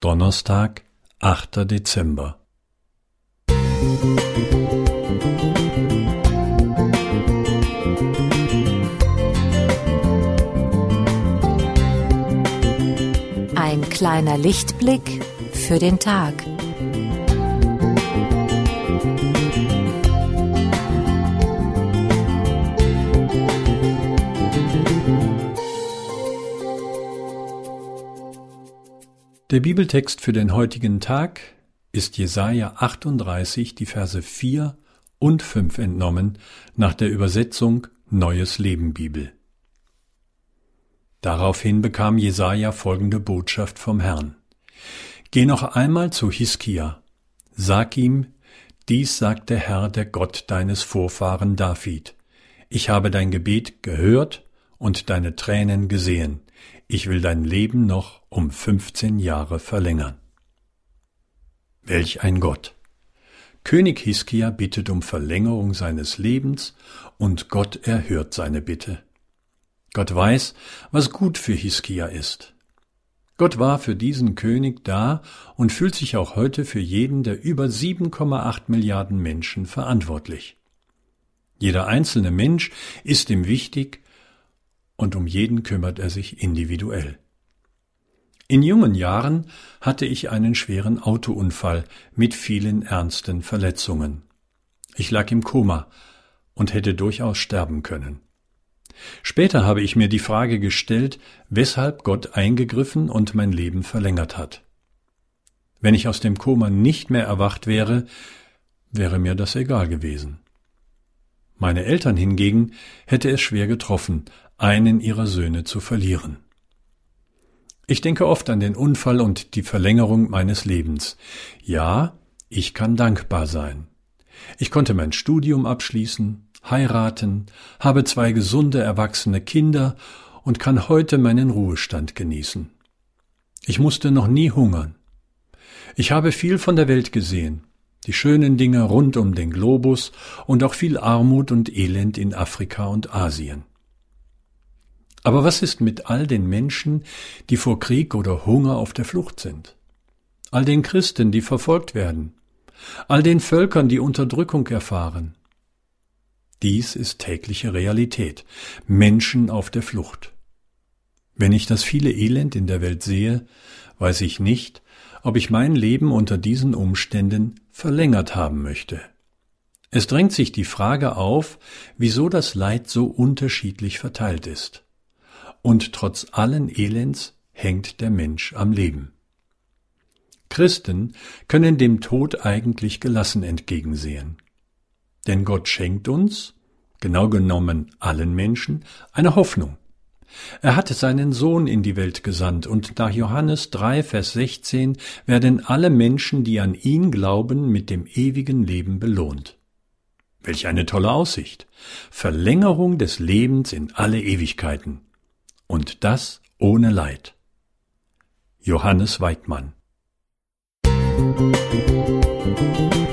Donnerstag, achter Dezember. Ein kleiner Lichtblick für den Tag. Der Bibeltext für den heutigen Tag ist Jesaja 38, die Verse 4 und 5 entnommen nach der Übersetzung Neues Leben Bibel. Daraufhin bekam Jesaja folgende Botschaft vom Herrn. Geh noch einmal zu Hiskia. Sag ihm, dies sagt der Herr, der Gott deines Vorfahren David. Ich habe dein Gebet gehört und deine Tränen gesehen ich will dein Leben noch um 15 Jahre verlängern. Welch ein Gott! König Hiskia bittet um Verlängerung seines Lebens und Gott erhört seine Bitte. Gott weiß, was gut für Hiskia ist. Gott war für diesen König da und fühlt sich auch heute für jeden der über 7,8 Milliarden Menschen verantwortlich. Jeder einzelne Mensch ist ihm wichtig und um jeden kümmert er sich individuell. In jungen Jahren hatte ich einen schweren Autounfall mit vielen ernsten Verletzungen. Ich lag im Koma und hätte durchaus sterben können. Später habe ich mir die Frage gestellt, weshalb Gott eingegriffen und mein Leben verlängert hat. Wenn ich aus dem Koma nicht mehr erwacht wäre, wäre mir das egal gewesen. Meine Eltern hingegen hätte es schwer getroffen, einen ihrer Söhne zu verlieren. Ich denke oft an den Unfall und die Verlängerung meines Lebens. Ja, ich kann dankbar sein. Ich konnte mein Studium abschließen, heiraten, habe zwei gesunde erwachsene Kinder und kann heute meinen Ruhestand genießen. Ich musste noch nie hungern. Ich habe viel von der Welt gesehen, die schönen Dinge rund um den Globus und auch viel Armut und Elend in Afrika und Asien. Aber was ist mit all den Menschen, die vor Krieg oder Hunger auf der Flucht sind? All den Christen, die verfolgt werden? All den Völkern, die Unterdrückung erfahren? Dies ist tägliche Realität. Menschen auf der Flucht. Wenn ich das viele Elend in der Welt sehe, weiß ich nicht, ob ich mein Leben unter diesen Umständen verlängert haben möchte. Es drängt sich die Frage auf, wieso das Leid so unterschiedlich verteilt ist. Und trotz allen Elends hängt der Mensch am Leben. Christen können dem Tod eigentlich gelassen entgegensehen. Denn Gott schenkt uns, genau genommen allen Menschen, eine Hoffnung. Er hat seinen Sohn in die Welt gesandt, und nach Johannes 3, Vers 16 werden alle Menschen, die an ihn glauben, mit dem ewigen Leben belohnt. Welch eine tolle Aussicht. Verlängerung des Lebens in alle Ewigkeiten. Und das ohne Leid. Johannes Weidmann Musik